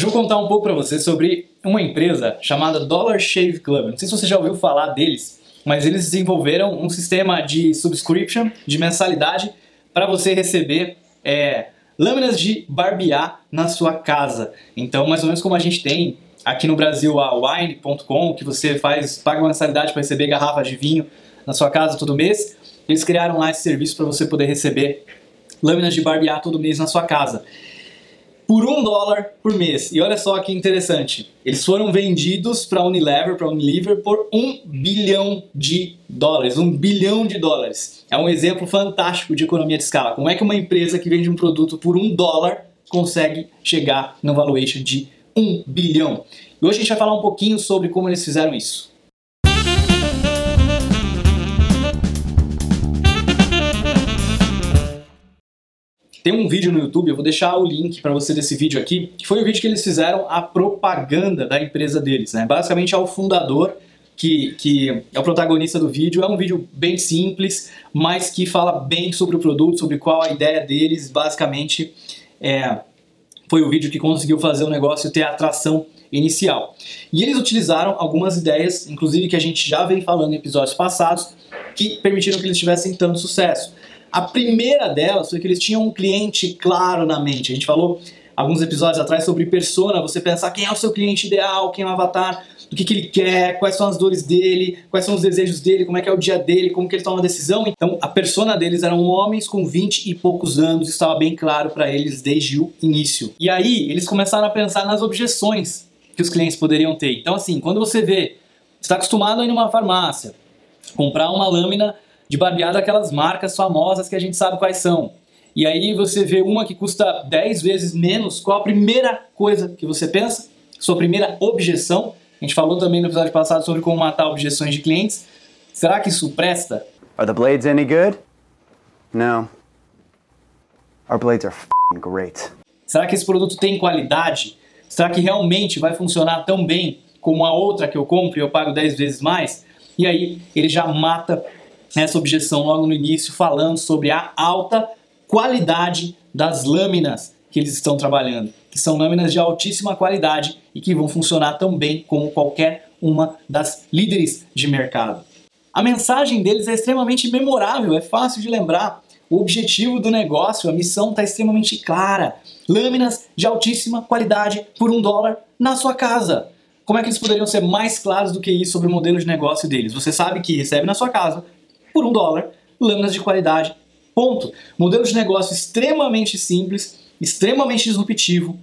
Eu vou contar um pouco para você sobre uma empresa chamada Dollar Shave Club. Não sei se você já ouviu falar deles, mas eles desenvolveram um sistema de subscription, de mensalidade, para você receber é, lâminas de barbear na sua casa. Então, mais ou menos como a gente tem aqui no Brasil a wine.com, que você faz, paga uma mensalidade para receber garrafas de vinho na sua casa todo mês, eles criaram lá esse serviço para você poder receber lâminas de barbear todo mês na sua casa por um dólar por mês. E olha só que interessante, eles foram vendidos para Unilever, para Unilever por um bilhão de dólares, um bilhão de dólares. É um exemplo fantástico de economia de escala. Como é que uma empresa que vende um produto por um dólar consegue chegar no valuation de um bilhão? E hoje a gente vai falar um pouquinho sobre como eles fizeram isso. Tem um vídeo no YouTube, eu vou deixar o link para você desse vídeo aqui, que foi o vídeo que eles fizeram a propaganda da empresa deles. Né? Basicamente é o fundador que, que, é o protagonista do vídeo. É um vídeo bem simples, mas que fala bem sobre o produto, sobre qual a ideia deles. Basicamente, é, foi o vídeo que conseguiu fazer o negócio ter atração inicial. E eles utilizaram algumas ideias, inclusive que a gente já vem falando em episódios passados, que permitiram que eles tivessem tanto sucesso. A primeira delas foi que eles tinham um cliente claro na mente. A gente falou alguns episódios atrás sobre persona, você pensar quem é o seu cliente ideal, quem é o avatar, do que, que ele quer, quais são as dores dele, quais são os desejos dele, como é que é o dia dele, como que ele toma uma decisão. Então, a persona deles eram homens com 20 e poucos anos, estava bem claro para eles desde o início. E aí, eles começaram a pensar nas objeções que os clientes poderiam ter. Então, assim, quando você vê, está acostumado a ir numa farmácia, comprar uma lâmina de barbear daquelas marcas famosas que a gente sabe quais são. E aí você vê uma que custa 10 vezes menos, qual a primeira coisa que você pensa? Sua primeira objeção? A gente falou também no episódio passado sobre como matar objeções de clientes. Será que isso presta? Are the blades any good? No. Our blades are great. Será que esse produto tem qualidade? Será que realmente vai funcionar tão bem como a outra que eu compro e eu pago 10 vezes mais? E aí ele já mata essa objeção logo no início, falando sobre a alta qualidade das lâminas que eles estão trabalhando, que são lâminas de altíssima qualidade e que vão funcionar tão bem como qualquer uma das líderes de mercado. A mensagem deles é extremamente memorável, é fácil de lembrar. O objetivo do negócio, a missão está extremamente clara. Lâminas de altíssima qualidade por um dólar na sua casa. Como é que eles poderiam ser mais claros do que isso sobre o modelo de negócio deles? Você sabe que recebe na sua casa por um dólar, lâminas de qualidade, ponto. Modelo de negócio extremamente simples, extremamente disruptivo,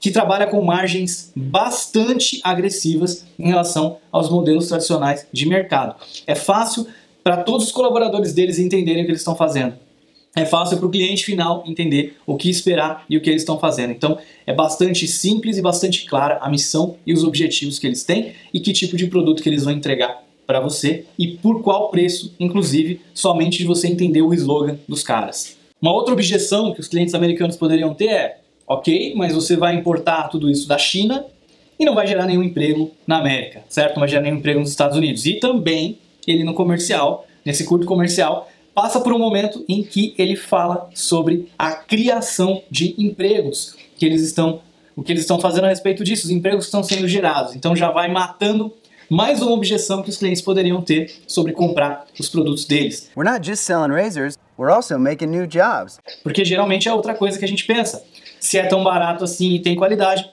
que trabalha com margens bastante agressivas em relação aos modelos tradicionais de mercado. É fácil para todos os colaboradores deles entenderem o que eles estão fazendo. É fácil para o cliente final entender o que esperar e o que eles estão fazendo. Então, é bastante simples e bastante clara a missão e os objetivos que eles têm e que tipo de produto que eles vão entregar para você e por qual preço, inclusive, somente de você entender o slogan dos caras. Uma outra objeção que os clientes americanos poderiam ter é: ok, mas você vai importar tudo isso da China e não vai gerar nenhum emprego na América, certo? Não vai gerar nenhum emprego nos Estados Unidos. E também, ele no comercial, nesse curto comercial, passa por um momento em que ele fala sobre a criação de empregos que eles estão o que eles estão fazendo a respeito disso, os empregos estão sendo gerados. Então já vai matando mais uma objeção que os clientes poderiam ter sobre comprar os produtos deles. We're not just selling razors, we're also making new jobs. Porque geralmente é outra coisa que a gente pensa. Se é tão barato assim e tem qualidade,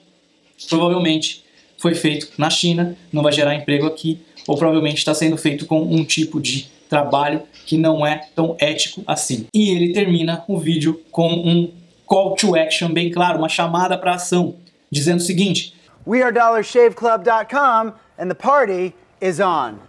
provavelmente foi feito na China, não vai gerar emprego aqui, ou provavelmente está sendo feito com um tipo de trabalho que não é tão ético assim. E ele termina o vídeo com um call to action bem claro, uma chamada para ação, dizendo o seguinte: WeAreDollarShaveClub.com and the party is on.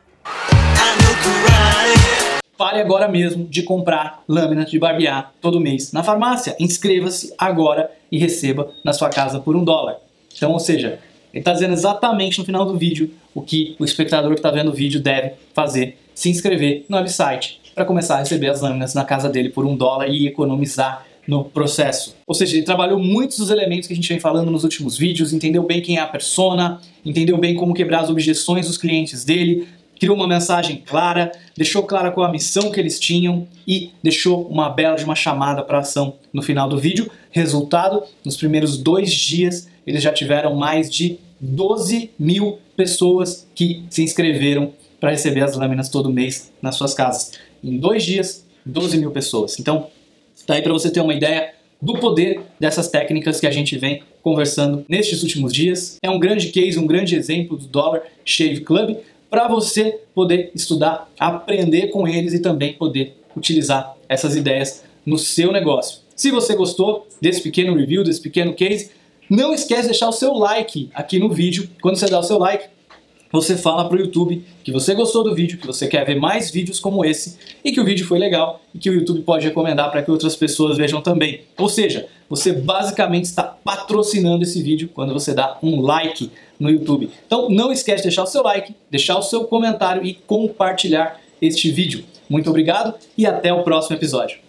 Pare agora mesmo de comprar lâminas de barbear todo mês na farmácia. Inscreva-se agora e receba na sua casa por um dólar. Então, ou seja, ele está dizendo exatamente no final do vídeo o que o espectador que está vendo o vídeo deve fazer: se inscrever no website para começar a receber as lâminas na casa dele por um dólar e economizar no processo. Ou seja, ele trabalhou muitos dos elementos que a gente vem falando nos últimos vídeos, entendeu bem quem é a persona, entendeu bem como quebrar as objeções dos clientes dele, criou uma mensagem clara, deixou clara qual a missão que eles tinham e deixou uma bela de uma chamada para ação no final do vídeo. Resultado, nos primeiros dois dias eles já tiveram mais de 12 mil pessoas que se inscreveram para receber as lâminas todo mês nas suas casas. Em dois dias, 12 mil pessoas. Então, tá aí para você ter uma ideia do poder dessas técnicas que a gente vem conversando nestes últimos dias. É um grande case, um grande exemplo do Dollar Shave Club para você poder estudar, aprender com eles e também poder utilizar essas ideias no seu negócio. Se você gostou desse pequeno review, desse pequeno case, não esquece de deixar o seu like aqui no vídeo. Quando você dá o seu like, você fala para o YouTube que você gostou do vídeo, que você quer ver mais vídeos como esse e que o vídeo foi legal e que o YouTube pode recomendar para que outras pessoas vejam também. Ou seja, você basicamente está patrocinando esse vídeo quando você dá um like no YouTube. Então não esquece de deixar o seu like, deixar o seu comentário e compartilhar este vídeo. Muito obrigado e até o próximo episódio.